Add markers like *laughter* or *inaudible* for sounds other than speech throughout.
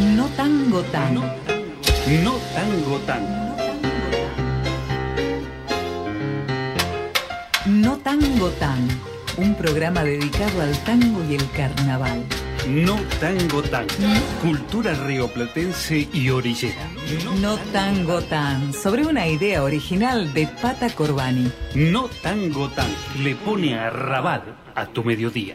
No tango tan. No tango tan. No tango tan. Un programa dedicado al tango y el carnaval. No tango tan. Cultura rioplatense y orillera. No tango tan. Sobre una idea original de Pata Corbani. No tango tan. Le pone a rabar a tu mediodía.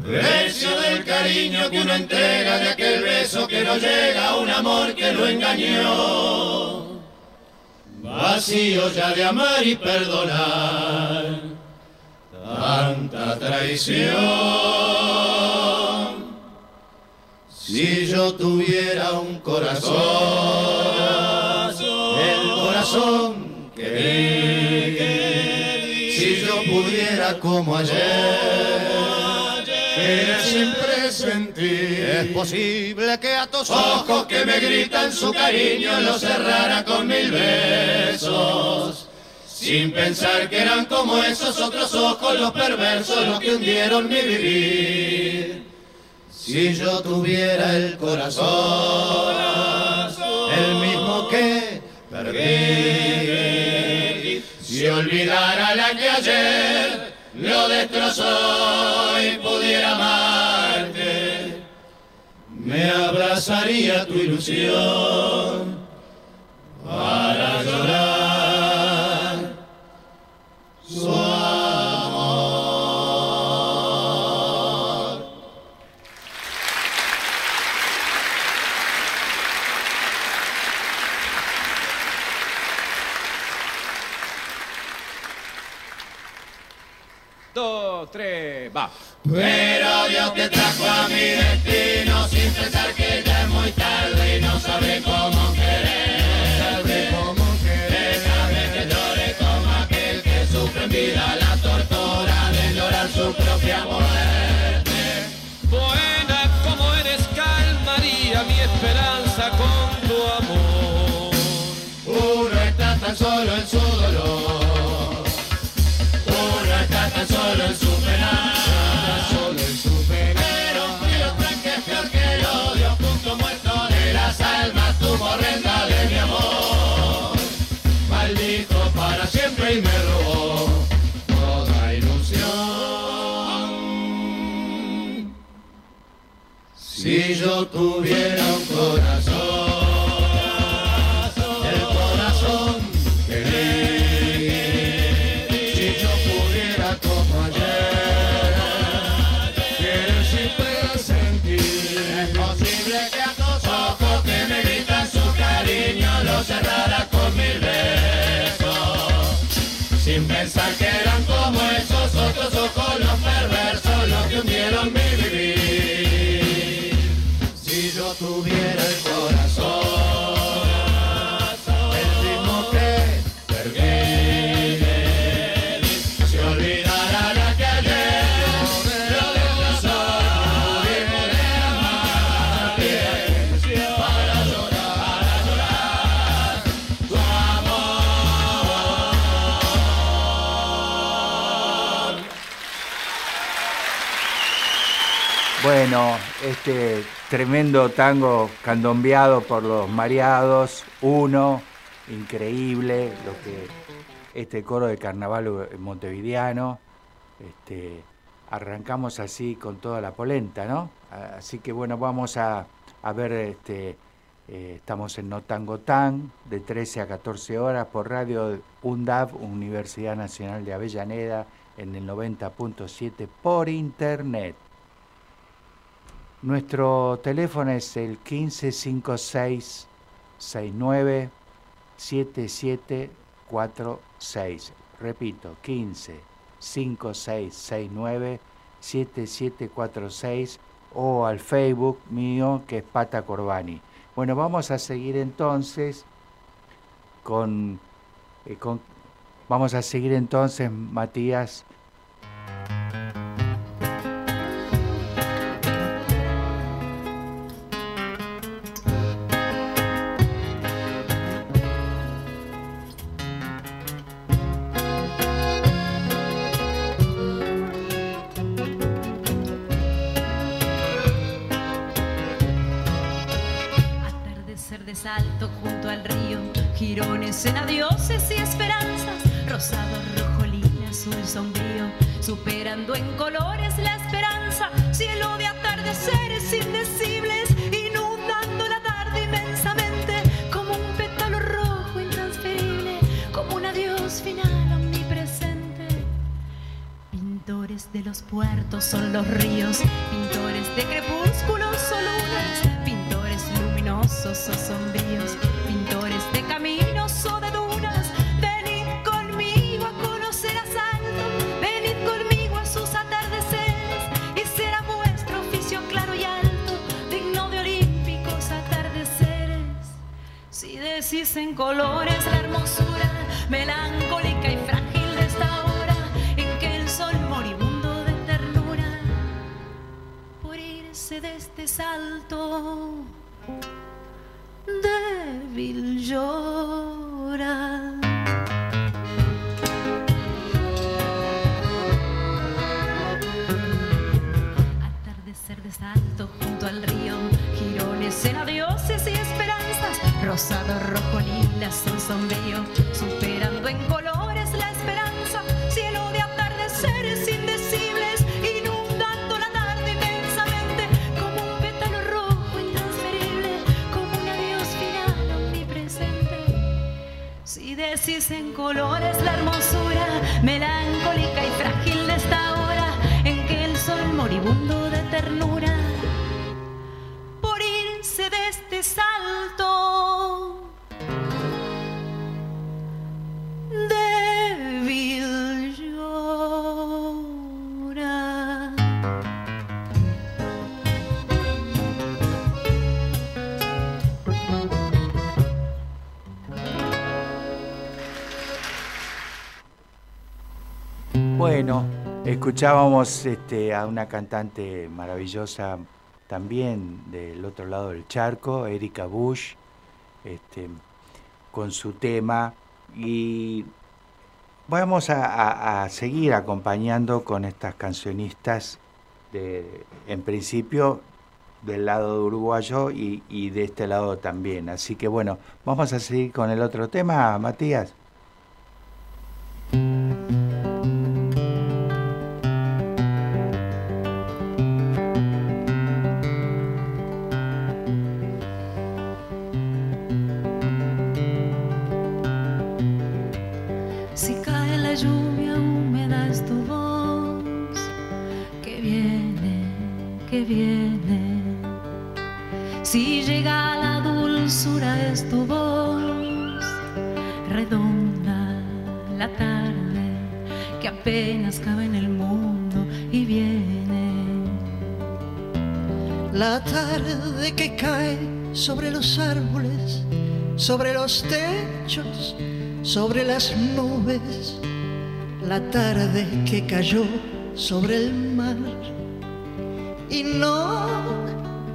Precio del cariño que uno entrega, de aquel beso que no llega, a un amor que lo engañó. Vacío ya de amar y perdonar, tanta traición. Si yo tuviera un corazón, el corazón que vi, si yo pudiera como ayer, sentir, es posible que a tus ojos que me gritan su cariño lo cerrara con mil besos. Sin pensar que eran como esos otros ojos los perversos los que hundieron mi vivir. Si yo tuviera el corazón, el mismo que perdí, si olvidara la que ayer lo destrozó y pudiera amarte, me abrazaría tu ilusión Pero Dios te trajo a mi destino sin pensar que ya es muy tarde y no sabe cómo Si yo tuviera un corazón, tuviera el corazón, el mismo que perdí, si olvidara la que ayer lo destrozó, pudiera amarte para llorar, para llorar tu amor. Bueno, este tremendo tango candombeado por los mareados, uno, increíble, lo que este coro de carnaval montevideano, este, arrancamos así con toda la polenta, ¿no? Así que bueno, vamos a, a ver, este, eh, estamos en No Tango Tan, de 13 a 14 horas por radio UNDAV, Universidad Nacional de Avellaneda, en el 90.7 por internet. Nuestro teléfono es el 1556 69 7746. Repito, 15 5669 7746 o al Facebook mío que es Pata Corbani. Bueno, vamos a seguir entonces con, eh, con vamos a seguir entonces Matías superando en colores la esperanza, cielo de atardeceres indecibles, inundando la tarde inmensamente, como un pétalo rojo intransferible, como un adiós final omnipresente. Pintores de los puertos son los ríos, pintores de crepúsculos o lunas, pintores luminosos o sombríos, pintores de caminos en colores la hermosura melancólica y frágil de esta hora en que el sol moribundo de ternura por irse de este salto débil llora. Atardecer de salto junto al río, Rosado, rojo, lila, son sombrío, superando en colores la esperanza, cielo de atardeceres indecibles, inundando la tarde inmensamente, como un pétalo rojo intransferible, como un adiós final omnipresente. Si decís en colores Bueno, escuchábamos este, a una cantante maravillosa también del otro lado del charco, Erika Bush, este, con su tema y vamos a, seguir acompañando con estas cancionistas de, en principio del lado uruguayo y, y de este lado también. Así que bueno, vamos a seguir con el otro tema, Matías. Que cayó sobre el mar y no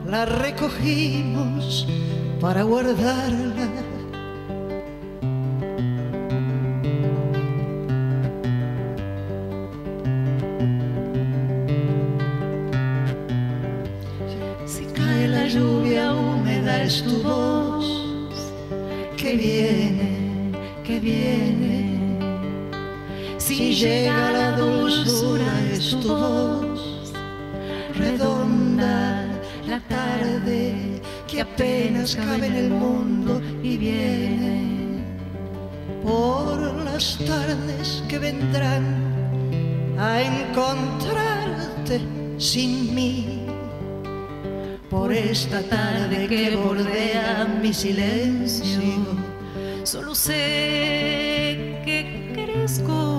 la recogimos para guardarla. La tarde que apenas cabe en el mundo y viene por las tardes que vendrán a encontrarte sin mí por esta tarde que bordea mi silencio. Solo sé que crezco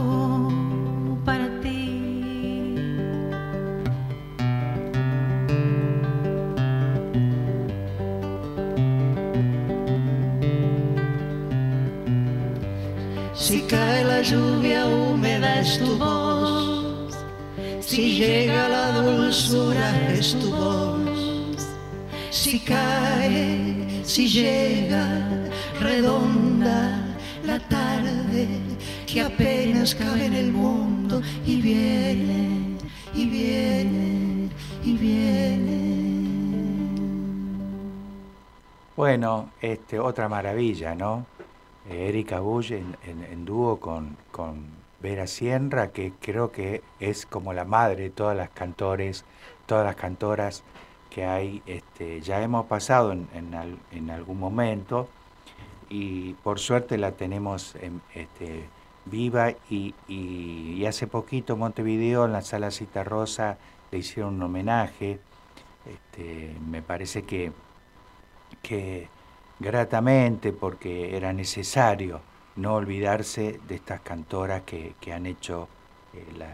lluvia húmeda es tu voz. Si llega la dulzura es tu voz. Si cae, si llega redonda la tarde que apenas cabe en el mundo y viene, y viene, y viene. Bueno, este, otra maravilla, ¿no? Erika Bull en, dúo con, con Vera Sierra, que creo que es como la madre de todas las cantores, todas las cantoras que hay, este, ya hemos pasado en, en al- en algún momento y por suerte la tenemos en- este, viva y, y- hace poquito Montevideo en la sala Cita Rosa le hicieron un homenaje, este, me parece que que gratamente, porque era necesario no olvidarse de estas cantoras que, que han hecho eh, la,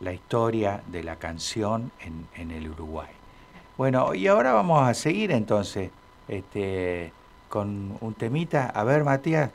la historia de la canción en, en el Uruguay. Bueno, y ahora vamos a seguir entonces este, con un temita. A ver, Matías.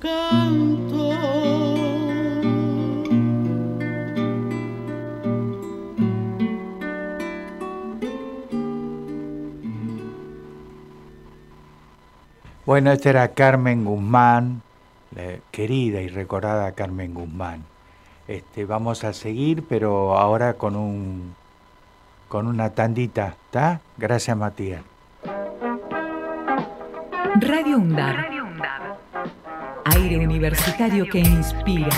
Canto. Bueno, esta era Carmen Guzmán, la querida y recordada Carmen Guzmán. Este, vamos a seguir, pero ahora con un con una tandita, ¿está? Gracias, Matías. Radio UNDAD. Aire universitario que inspira.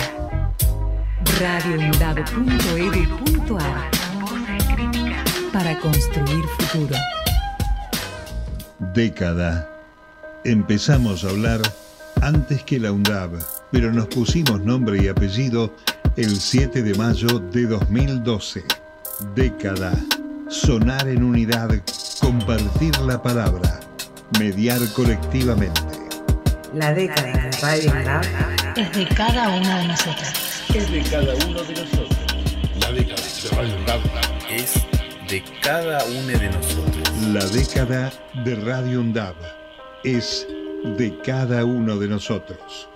radioundab.edu.ar Para construir futuro. Década. Empezamos a hablar antes que la UNDAB, pero nos pusimos nombre y apellido el 7 de mayo de 2012. Década. Sonar en unidad, compartir la palabra, mediar colectivamente. La década de Radio UNDAB es de cada uno de nosotros. Es de cada uno de nosotros. La década de Radio UNDAB es de cada uno de nosotros. La década de Radio UNDAB es de cada uno de nosotros.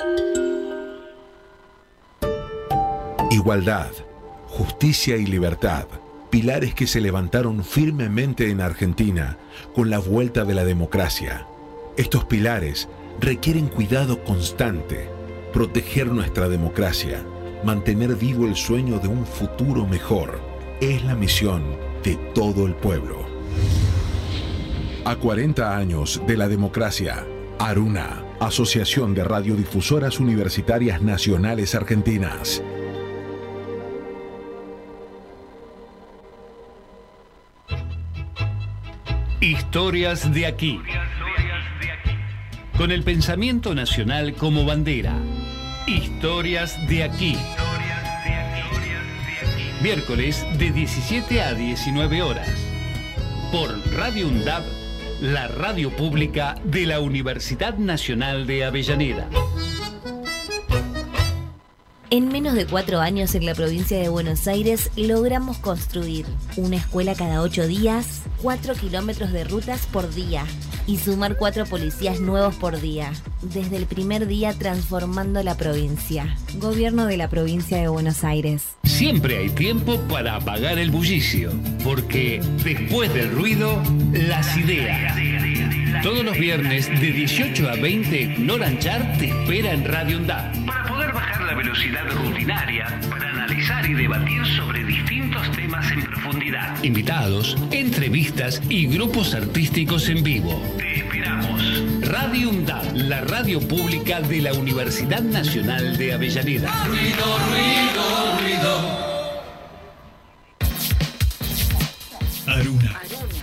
Igualdad, justicia y libertad, pilares que se levantaron firmemente en Argentina con la vuelta de la democracia. Estos pilares requieren cuidado constante, proteger nuestra democracia, mantener vivo el sueño de un futuro mejor. Es la misión de todo el pueblo. A 40 años de la democracia, Aruna, Asociación de Radiodifusoras Universitarias Nacionales Argentinas. Historias de aquí. Con el pensamiento nacional como bandera. Historias de aquí. Miércoles de 17 a 19 horas. Por Radio UNDAB, la radio pública de la Universidad Nacional de Avellaneda. En menos de cuatro años en la provincia de Buenos Aires logramos construir una escuela cada ocho días, cuatro kilómetros de rutas por día y sumar cuatro policías nuevos por día. Desde el primer día transformando la provincia. Gobierno de la provincia de Buenos Aires. Siempre hay tiempo para apagar el bullicio, porque después del ruido, las ideas. Todos los viernes de 18 a 20, Noranchar te espera en Radio UNDAD. Para poder bajar la velocidad rutinaria, para y debatir sobre distintos temas en profundidad. Invitados, entrevistas y grupos artísticos en vivo. Te esperamos. Radio UNDAD, la radio pública de la Universidad Nacional de Avellaneda. Ruido, ruido, ruido. Aruna,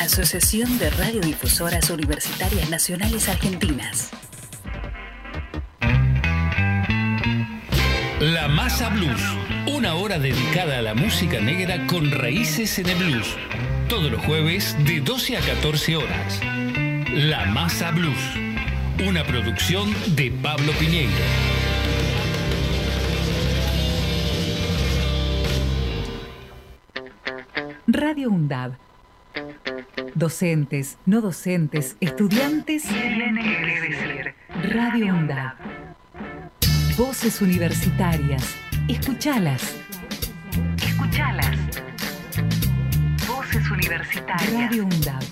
Asociación de Radiodifusoras Universitarias Nacionales Argentinas. La Masa Blues, una hora dedicada a la música negra con raíces en el blues. Todos los jueves de 12 a 14 horas. La Masa Blues, una producción de Pablo Piñeiro. Radio UNDAB. Docentes, no docentes, estudiantes. Tienen que decir. Radio UNDAB. Voces universitarias. Escuchalas. Escuchalas. Voces universitarias. Radio UNDAB.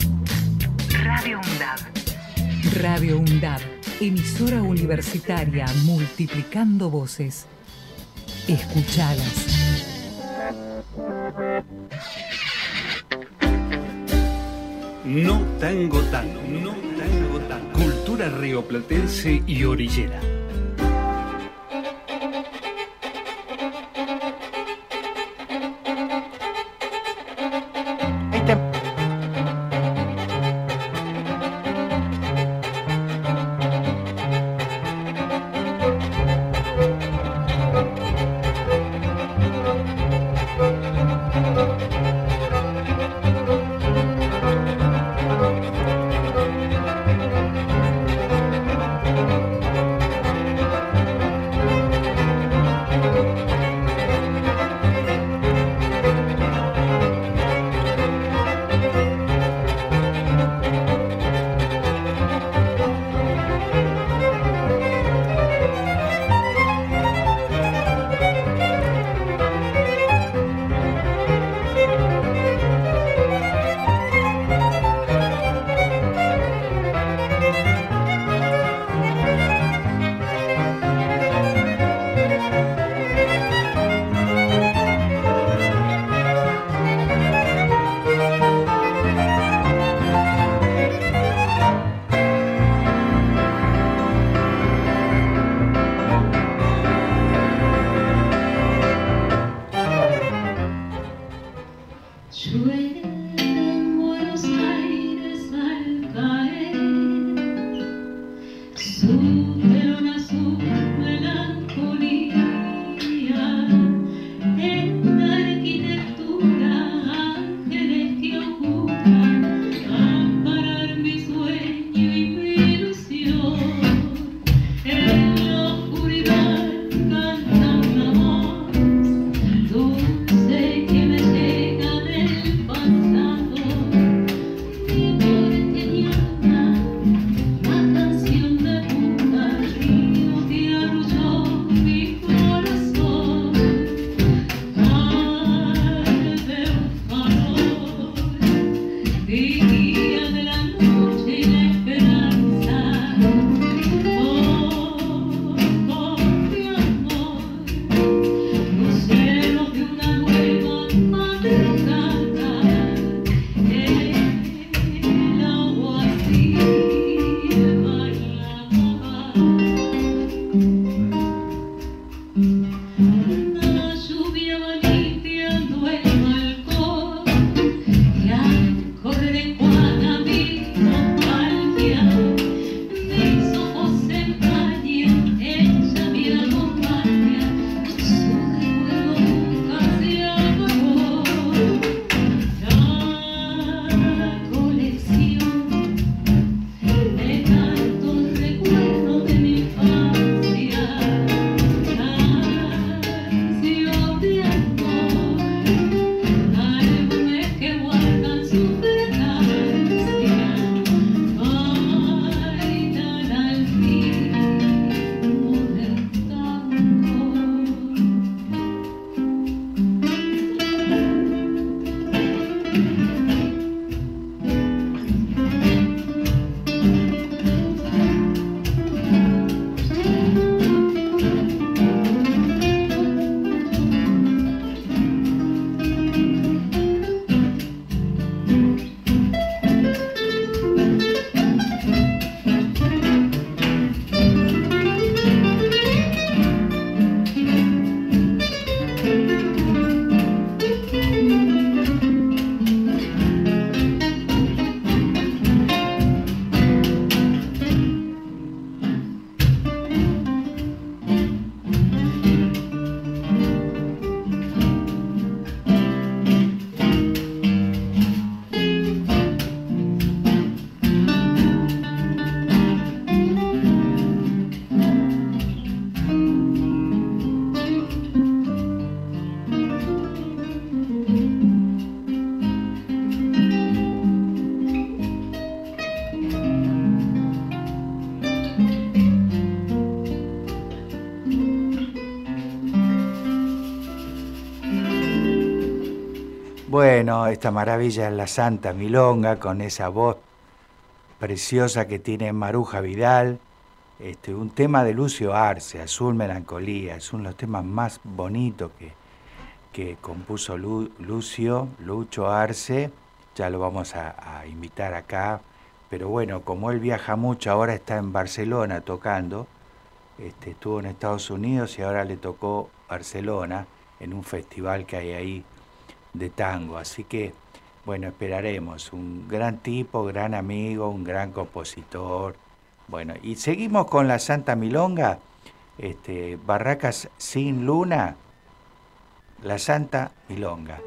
Radio UNDAB. Radio UNDAB. Emisora universitaria multiplicando voces. Escuchalas. No tango tango, no tango tango. Cultura rioplatense y orillera. Esta maravilla es la Santa Milonga con esa voz preciosa que tiene Maruja Vidal. Este, un tema de Lucio Arce, Azul Melancolía, es uno de los temas más bonitos que, que compuso Lucio, Lucho Arce. Ya lo vamos a, invitar acá. Pero bueno, como él viaja mucho, ahora está en Barcelona tocando. Este, estuvo en Estados Unidos y ahora le tocó Barcelona en un festival que hay ahí de tango. Así que, bueno, esperaremos. Un gran tipo, gran amigo, un gran compositor. Bueno, y seguimos con la Santa Milonga, este, Barracas sin Luna, la Santa Milonga.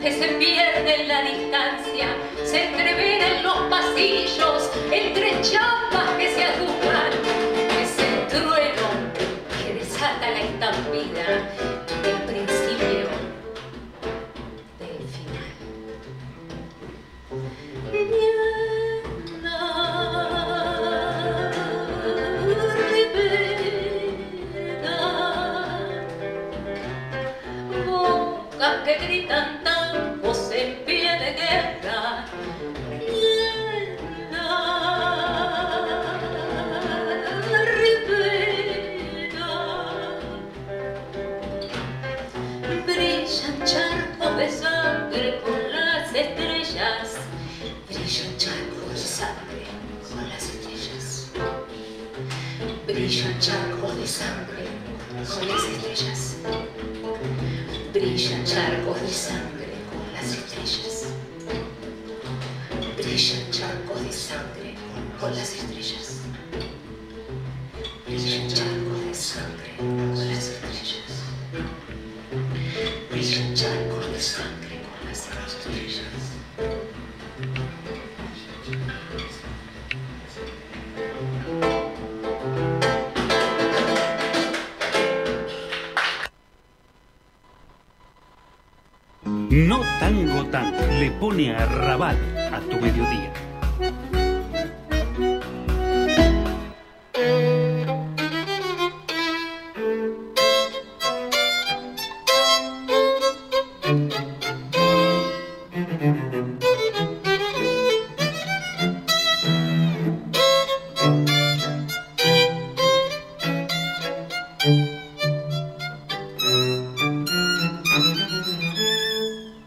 que se pierde en la distancia, se entrevera en los pasillos, entre chapas que se aducan, ese trueno que desata la estampida.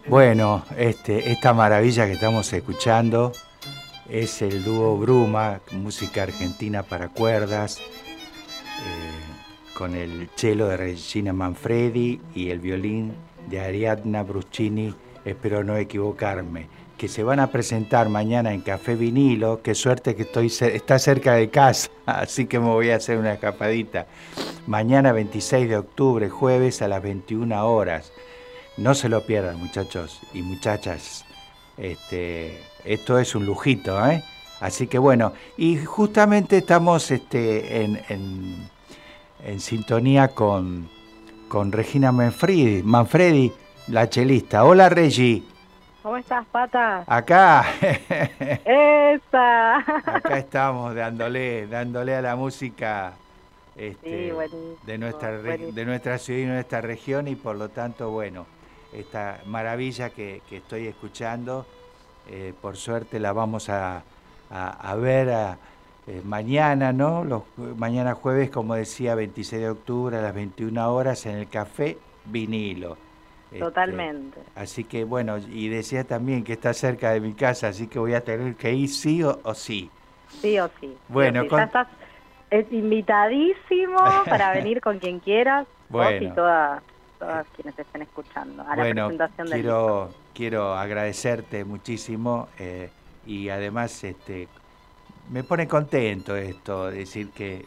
Bueno, este, esta maravilla que estamos escuchando es el dúo Bruma, música argentina para cuerdas, eh, con el cello de Regina Manfredi y el violín de Ariadna Bruscini, espero no equivocarme, que se van a presentar mañana en Café Vinilo, qué suerte que estoy está cerca de casa, *laughs* así que me voy a hacer una escapadita. Mañana 26 de octubre, jueves a las 21 horas. No se lo pierdan, muchachos y muchachas. Este, esto es un lujito, ¿eh? Así que bueno, y justamente estamos este, en, en- en sintonía con, con Regina Manfredi, Manfredi, la chelista. Hola, Regi. ¿Cómo estás, pata? Acá, *laughs* ¡Esa! acá estamos dándole, dándole a la música este, Sí, de, nuestra, buenísimo. de nuestra ciudad y nuestra región y por lo tanto, bueno, esta maravilla que, que estoy escuchando, eh, por suerte la vamos a, a- a ver a- eh, mañana, ¿no? Los, mañana jueves, como decía, 26 de octubre a las 21 horas en el Café Vinilo. Este, Totalmente. Así que bueno, y decía también que está cerca de mi casa, así que voy a tener que ir sí o, o sí. Sí o sí. Bueno, sí. con- Ya estás es invitadísimo para venir con quien quieras. *laughs* Vos y Bueno. todas, quienes estén escuchando a la bueno, presentación del disco. quiero, quiero agradecerte muchísimo eh, y además este, me pone contento esto, decir que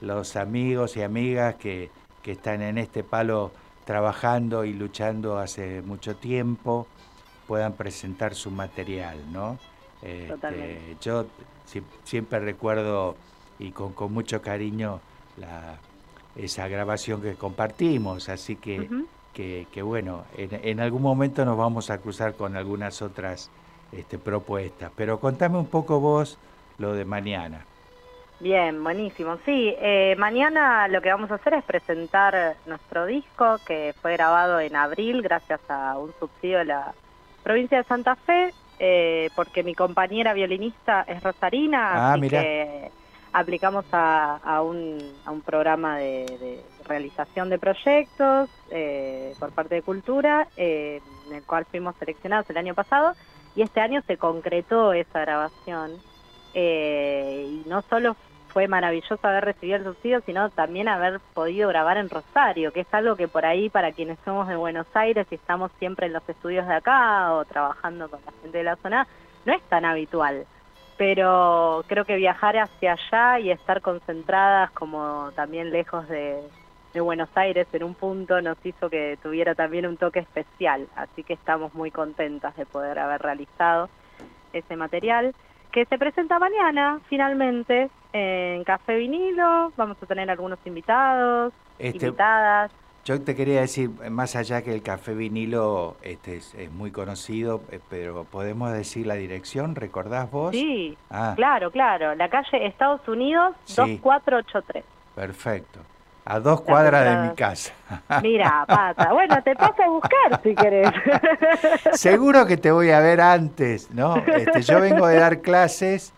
los amigos y amigas que, que están en este palo trabajando y luchando hace mucho tiempo puedan presentar su material, ¿no? Este, yo si- siempre recuerdo y con, con mucho cariño la, esa grabación que compartimos, así que, que, que bueno, en, en algún momento nos vamos a cruzar con algunas otras este, propuestas, pero contame un poco vos lo de mañana. Bien, buenísimo. Sí, eh, mañana lo que vamos a hacer es presentar nuestro disco que fue grabado en abril gracias a un subsidio de la provincia de Santa Fe, eh, porque mi compañera violinista es rosarina, Ah, así mirá. que aplicamos a, a un, a un programa de, de realización de proyectos eh, por parte de Cultura, eh, en el cual fuimos seleccionados el año pasado, y este año se concretó esa grabación. Eh, y no solo fue maravilloso haber recibido el subsidio, sino también haber podido grabar en Rosario, que es algo que por ahí para quienes somos de Buenos Aires y estamos siempre en los estudios de acá o trabajando con la gente de la zona, no es tan habitual. Pero creo que viajar hacia allá y estar concentradas como también lejos de, de Buenos Aires en un punto nos hizo que tuviera también un toque especial. Así que estamos muy contentas de poder haber realizado ese material que se presenta mañana finalmente en Café Vinilo. Vamos a tener algunos invitados, Este- invitadas. Yo te quería decir, más allá que el café vinilo este, es, es muy conocido, eh, pero podemos decir la dirección, ¿recordás vos? Sí, Ah, claro, claro. La calle Estados Unidos Sí. 2483. perfecto. A dos cuadras de mi casa. *laughs* Mira, pata. Bueno, te paso a buscar si querés. *laughs* Seguro que te voy a ver antes, ¿no? Este, yo vengo de dar clases,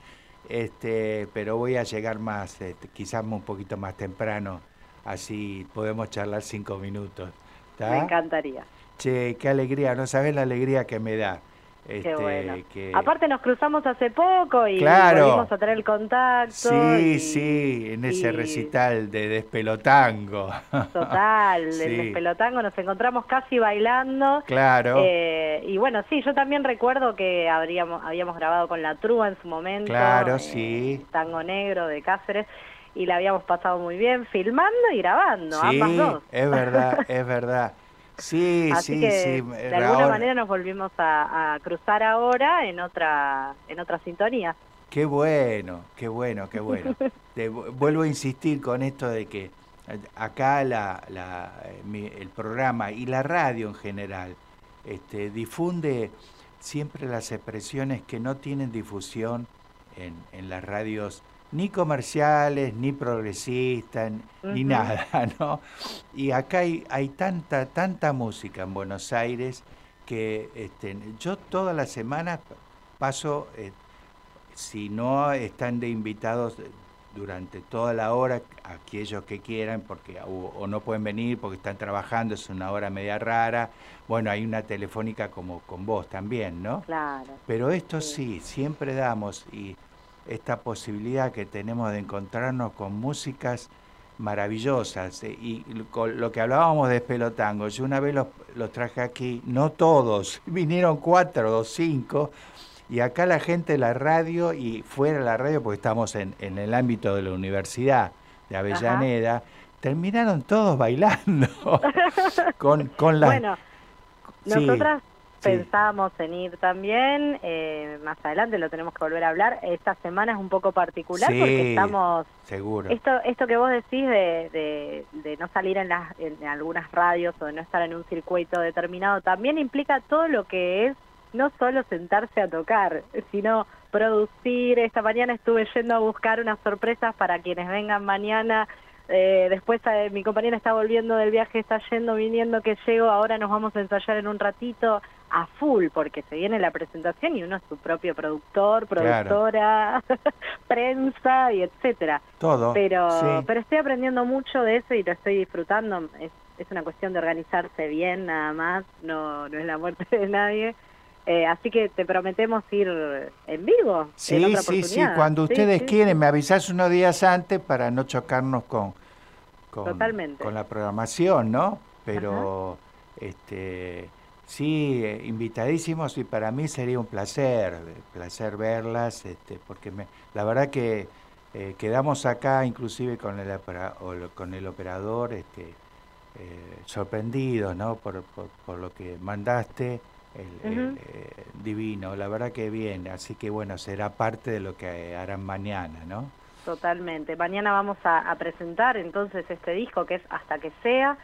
este, pero voy a llegar más, este, quizás un poquito más temprano, así podemos charlar cinco minutos. ¿tá? Me encantaría. Che, qué alegría, no sabes la alegría que me da. Este, bueno. que- Aparte nos cruzamos hace poco y Claro. volvimos a tener el contacto. Sí, y- sí, en ese y- recital de Despelotango. *laughs* Total, Sí. en el pelotango nos encontramos casi bailando. Claro. Eh, y bueno, sí, yo también recuerdo que habríamos, habíamos grabado con La Trúa en su momento. Claro, eh, sí. Tango Negro de Cáceres. Y la habíamos pasado muy bien, filmando y grabando, ambas Sí, dos. es verdad, *laughs* es verdad. Sí, Así sí, que sí. de alguna ahora- manera nos volvimos a, a cruzar ahora en otra, en otra sintonía. Qué bueno, qué bueno, qué bueno. *laughs* Te vu- vuelvo a insistir con esto de que eh, acá la, la, eh, mi- el programa y la radio en general este, difunde siempre las expresiones que no tienen difusión en, en las radios ni comerciales, ni progresistas, ni nada, *laughs* ¿no? Y acá hay, hay tanta, tanta música en Buenos Aires que este, yo todas las semanas paso, eh, si no están de invitados durante toda la hora, aquellos que quieran, porque o, o no pueden venir porque están trabajando, es una hora media rara. Bueno, hay una telefónica como con vos también, ¿no? Claro. Pero esto sí, siempre damos y esta posibilidad que tenemos de encontrarnos con músicas maravillosas eh, y con lo que hablábamos de pelotango, yo una vez los, los traje aquí, no todos, *laughs* vinieron cuatro o cinco y acá la gente de la radio y fuera de la radio, porque estamos en, en el ámbito de la universidad de Avellaneda, terminaron todos bailando *laughs* con, con las... Bueno, Sí, nosotras sí. pensábamos en ir también, eh, más adelante lo tenemos que volver a hablar. Esta semana es un poco particular Sí, porque estamos... seguro. Esto, esto que vos decís de, de, de no salir en, las, en algunas radios o de no estar en un circuito determinado también implica todo lo que es no solo sentarse a tocar, sino producir. Esta mañana estuve yendo a buscar unas sorpresas para quienes vengan mañana. Eh, después eh, mi compañera está volviendo del viaje, está yendo, viniendo, que llego. Ahora nos vamos a ensayar en un ratito a full, porque se viene la presentación y uno es su propio productor, Claro. productora, *laughs* prensa y etcétera. Todo, Pero, sí. pero estoy aprendiendo mucho de eso y lo estoy disfrutando. Es, es una cuestión de organizarse bien, nada más. No, no es la muerte de nadie. Eh, así que te prometemos ir en vivo. en Sí, otra sí, sí, cuando Sí, ustedes sí, quieren, me avisás unos días antes para no chocarnos con, con, Totalmente. con la programación, ¿no? Pero, este, sí, eh, invitadísimos y para mí sería un placer, eh, placer verlas, este, porque me, la verdad que eh, quedamos acá inclusive con el, con el operador, este, eh, sorprendidos, ¿no? Por, por, por lo que mandaste. El, divino, la verdad que bien, así que bueno, será parte de lo que harán mañana, ¿no? Totalmente. Mañana vamos a, a presentar entonces este disco que es Hasta que sea,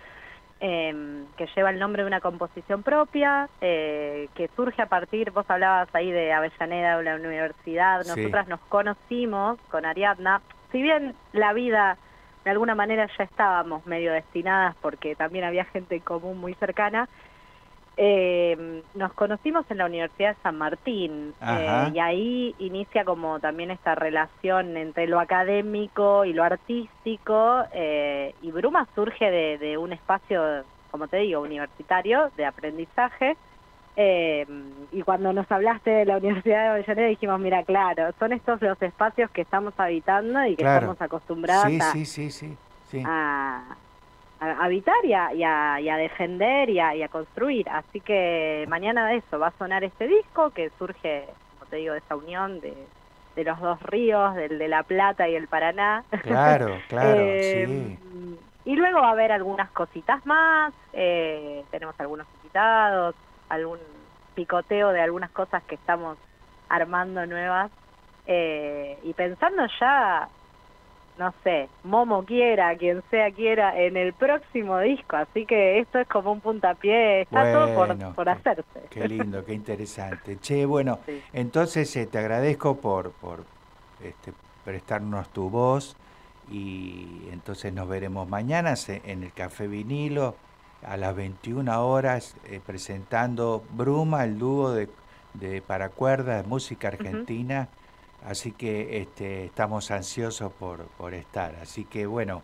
eh, que lleva el nombre de una composición propia, eh, que surge a partir, vos hablabas ahí de Avellaneda, de la universidad, Sí. nosotras nos conocimos con Ariadna, si bien la vida de alguna manera ya estábamos medio destinadas porque también había gente en común muy cercana, eh, nos conocimos en la Universidad de San Martín eh, y ahí inicia como también esta relación entre lo académico y lo artístico eh, y Bruma surge de, de un espacio, como te digo, universitario de aprendizaje eh, y cuando nos hablaste de la Universidad de Avellaneda dijimos, mira, claro, son estos los espacios que estamos habitando y que Claro. estamos acostumbradas Sí, a, sí, sí, sí, sí. a, a habitar y a, y a- y a defender y a, y a construir. Así que mañana de eso va a sonar este disco que surge, como te digo, de esa unión de, de los dos ríos, del de La Plata y el Paraná. Claro, *laughs* claro, Eh, sí. Y luego va a haber algunas cositas más, eh, tenemos algunos invitados, algún picoteo de algunas cosas que estamos armando nuevas eh, y pensando ya, no sé, Momo quiera, quien sea quiera, en el próximo disco, así que esto es como un puntapié, está todo por, por hacerse. Qué lindo, qué interesante. Che, bueno, *laughs* entonces eh, te agradezco por, por este, prestarnos tu voz y entonces nos veremos mañana en el Café Vinilo a las 21 horas eh, presentando Bruma, el dúo de, de para cuerdas de música argentina. Así que este, estamos ansiosos por, por estar. Así que bueno,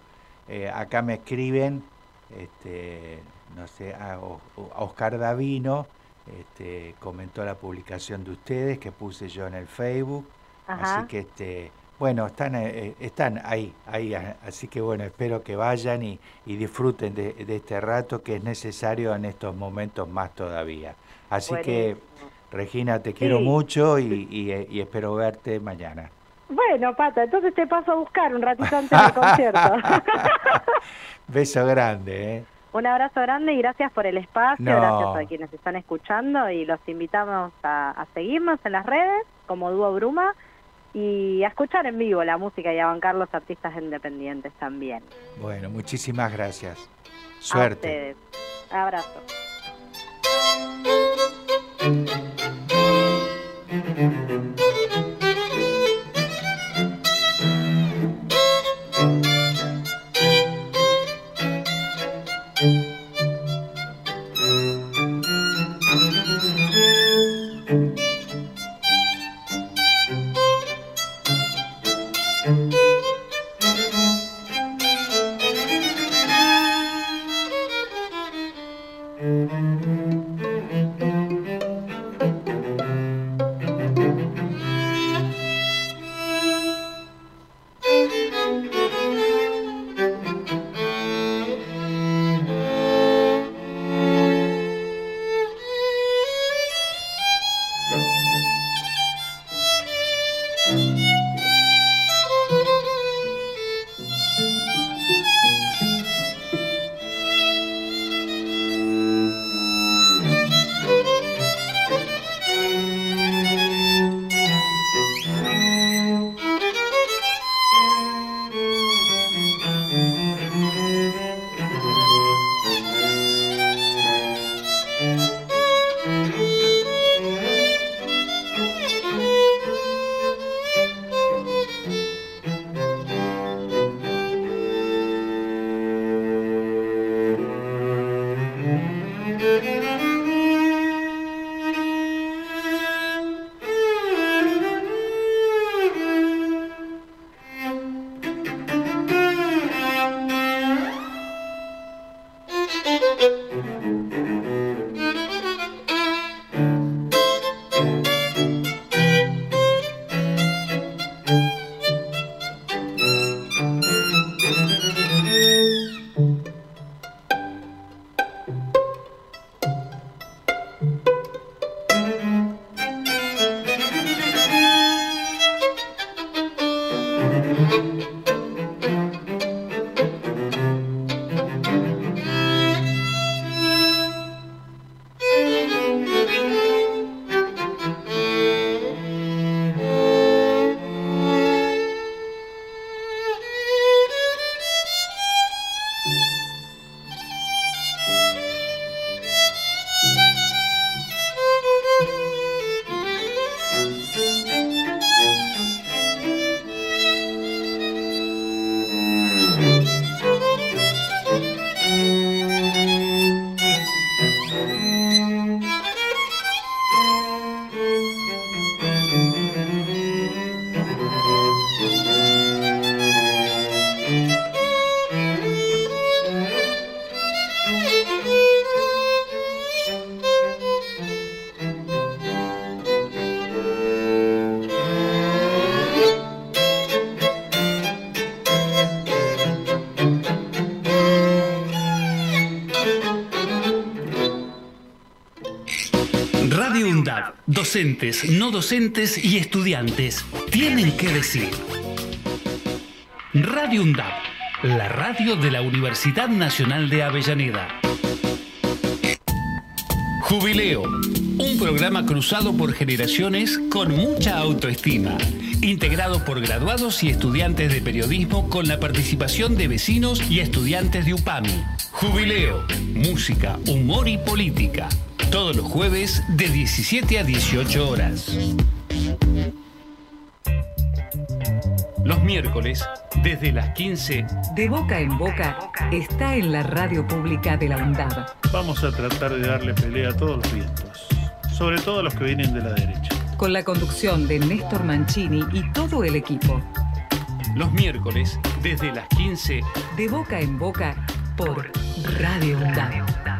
eh, acá me escriben, este, no sé, a, Oscar Davino, este, comentó la publicación de ustedes que puse yo en el Facebook. Ajá. Así que este, bueno, están, eh, están ahí, ahí, así que bueno, espero que vayan y, y disfruten de, de este rato que es necesario en estos momentos más todavía. Así que, Regina, te quiero Sí. mucho y, y, eh, y espero verte mañana. Bueno, Pata, entonces te paso a buscar un ratito antes del concierto. *laughs* Beso grande, ¿eh? Un abrazo grande y gracias por el espacio, No. gracias a quienes están escuchando y los invitamos a, a seguirnos en las redes como Dúo Bruma y a escuchar en vivo la música y a bancar los artistas independientes también. Bueno, muchísimas gracias. A Suerte. ustedes. Abrazo. Radio docentes, no docentes y estudiantes tienen que decir. Radio UNDAB, la radio de la Universidad Nacional de Avellaneda. Jubileo, un programa cruzado por generaciones con mucha autoestima, integrado por graduados y estudiantes de periodismo con la participación de vecinos y estudiantes de UPAMI. Jubileo, música, humor y política. Todos los jueves de 17 a 18 horas. Los miércoles, desde las 15, De boca en boca está en la radio pública de la UNDAB. Vamos a tratar de darle pelea a todos los vientos, sobre todo a los que vienen de la derecha. Con la conducción de Néstor Mancini y todo el equipo. los miércoles, desde las 15, De boca en boca por Radio UNDAB.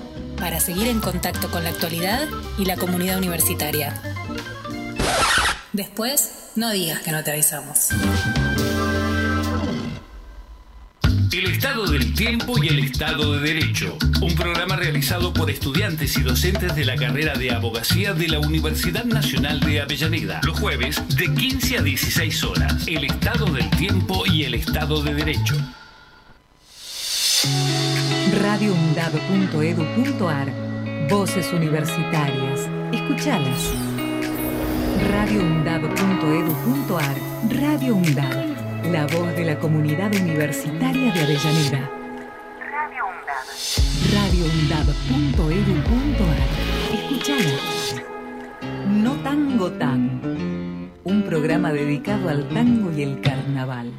para seguir en contacto con la actualidad y la comunidad universitaria. Después, no digas que no te avisamos. El Estado del Tiempo y el Estado de Derecho, un programa realizado por estudiantes y docentes de la carrera de abogacía de la Universidad Nacional de Avellaneda, los jueves de 15 a 16 horas. El Estado del Tiempo y el Estado de Derecho. radioundab.edu.ar Voces universitarias. Escuchalas. radioundab.edu.ar Radio UNDAB. La voz de la comunidad universitaria de Avellaneda. radioundab.edu.ar Escuchalas. No Tango Tan. Un programa dedicado al tango y el carnaval.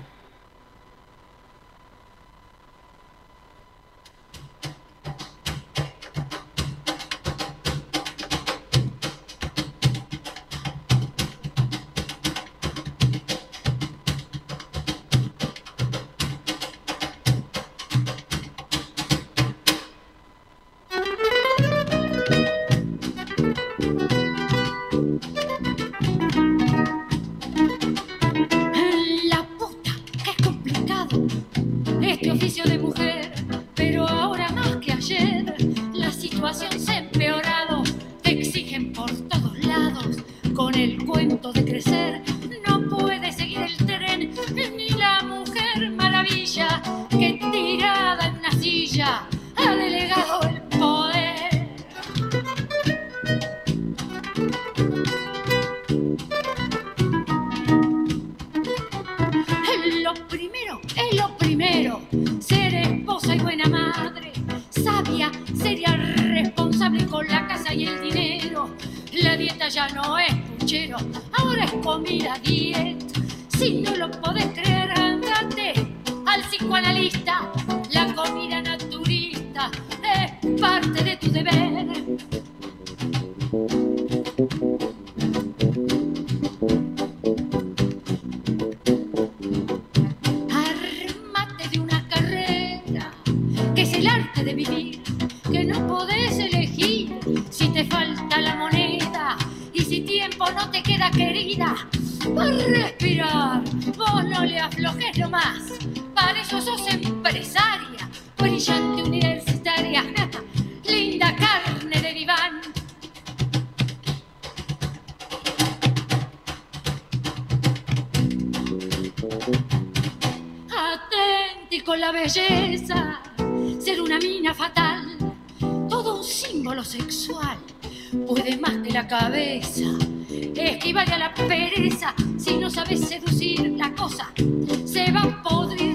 La belleza, ser una mina fatal, todo un símbolo sexual, puede más que la cabeza, esquivale a la pereza, si no sabes seducir la cosa, se va a podrir,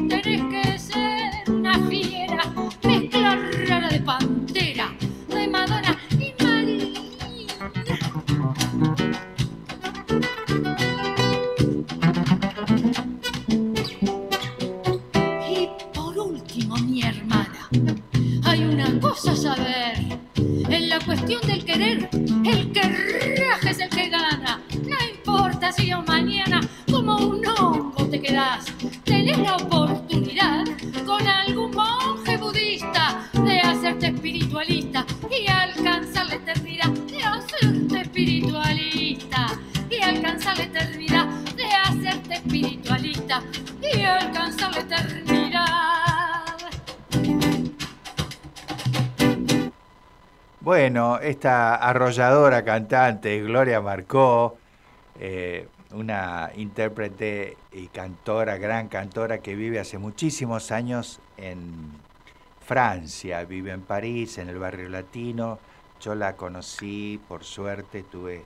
esta arrolladora cantante, Gloria Marcó, eh, una intérprete y cantora, gran cantora que vive hace muchísimos años en Francia, vive en París, en el barrio latino. Yo la conocí, por suerte, tuve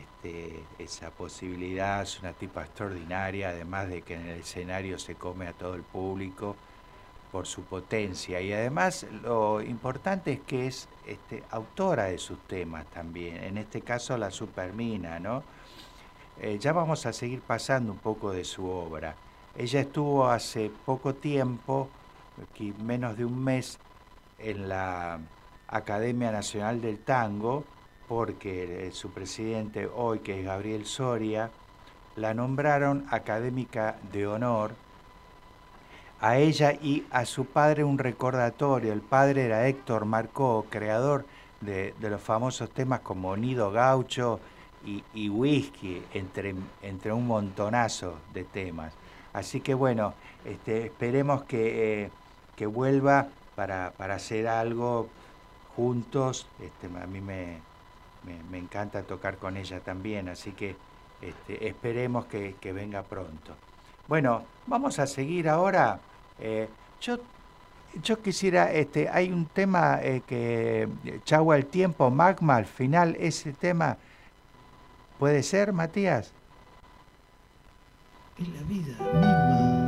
este, esa posibilidad, es una tipa extraordinaria, además de que en el escenario se come a todo el público, por su potencia. Y además lo importante es que es este, autora de sus temas también, en este caso la Supermina, ¿no? Eh, ya vamos a seguir pasando un poco de su obra. Ella estuvo hace poco tiempo, aquí menos de un mes, en la Academia Nacional del Tango, porque su presidente hoy, que es Gabriel Soria, la nombraron académica de honor a ella y a su padre un recordatorio. El padre era Héctor Marcó, creador de, los famosos temas como Nido Gaucho y, Whisky, entre, entre un montonazo de temas. Así que bueno, este, esperemos que, eh, que vuelva para, para hacer algo juntos. Este, a mí me, me, me encanta tocar con ella también, así que este, esperemos que, que venga pronto. Bueno, vamos a seguir ahora. Eh, yo, yo quisiera, este, hay un tema eh, que Chagua el tiempo, Magma al final, ese tema, ¿puede ser, Matías? Es la vida.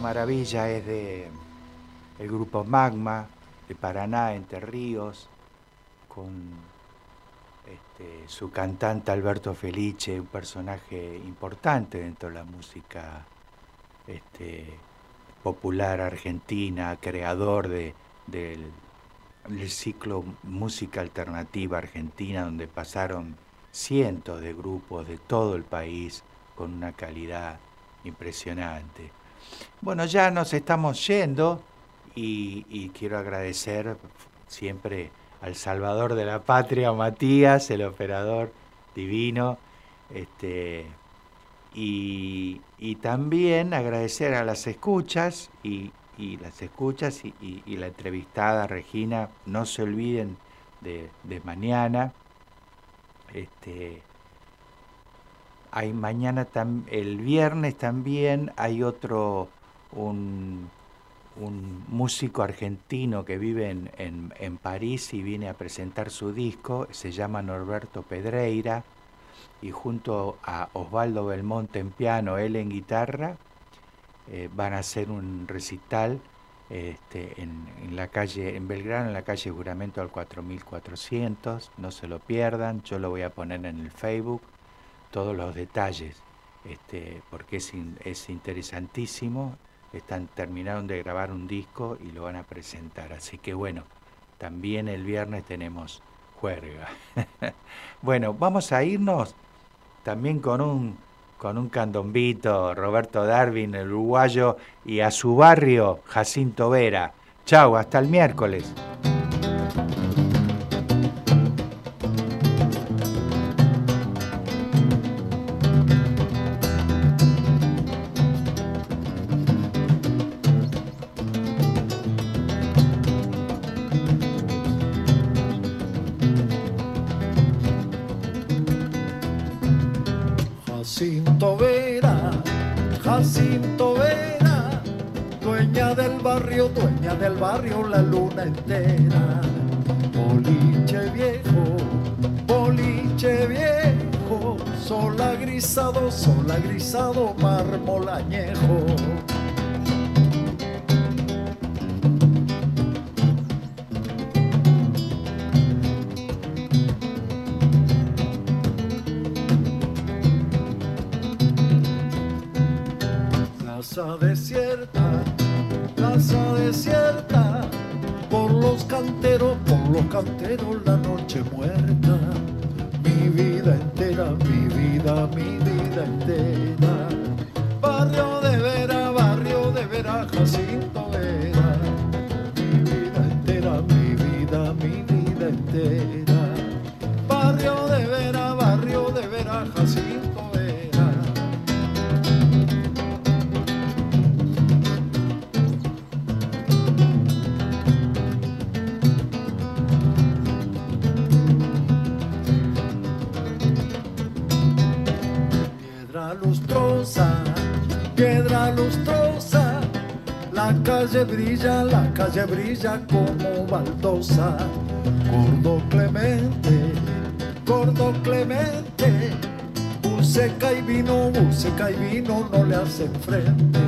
Maravilla es de el grupo Magma de Paraná, Entre Ríos, con este, su cantante Alberto Felice, un personaje importante dentro de la música este, popular argentina, creador de, del, del ciclo Música Alternativa Argentina, donde pasaron cientos de grupos de todo el país con una calidad impresionante. Bueno, ya nos estamos yendo y, quiero agradecer siempre al Salvador de la Patria, Matías, el operador divino, este, y, también agradecer a las escuchas y, las escuchas y la entrevistada Regina, no se olviden de, de mañana. Este, hay mañana tam- el viernes también hay otro un, músico argentino que vive en, en- París y viene a presentar su disco, se llama Norberto Pedreira y junto a Osvaldo Belmonte en piano, él en guitarra, eh, van a hacer un recital este, en, en la calle, en Belgrano, en la calle Juramento al 4400, no se lo pierdan, yo lo voy a poner en el Facebook, todos los detalles, este, porque es, in- es interesantísimo, están, terminaron de grabar un disco y lo van a presentar, así que bueno, también el viernes tenemos juerga. *laughs* bueno, vamos a irnos también con un con un candombito, Roberto Darwin, el uruguayo, y a su barrio, Jacinto Vera. Chau, hasta el miércoles. Grisado, calle brilla, la calle brilla como baldosa. Gordo Clemente, gordo Clemente, buceca y vino, buceca y vino no le hacen frente.